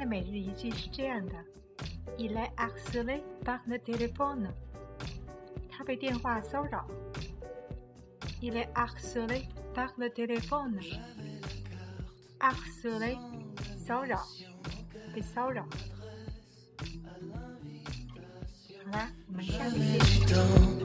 的每日一句是这样的：Il est harcelé par le téléphone。他被电话骚扰。Il est harcelé par le téléphone。harcelé，骚扰，被骚扰。好啦，我们下期见。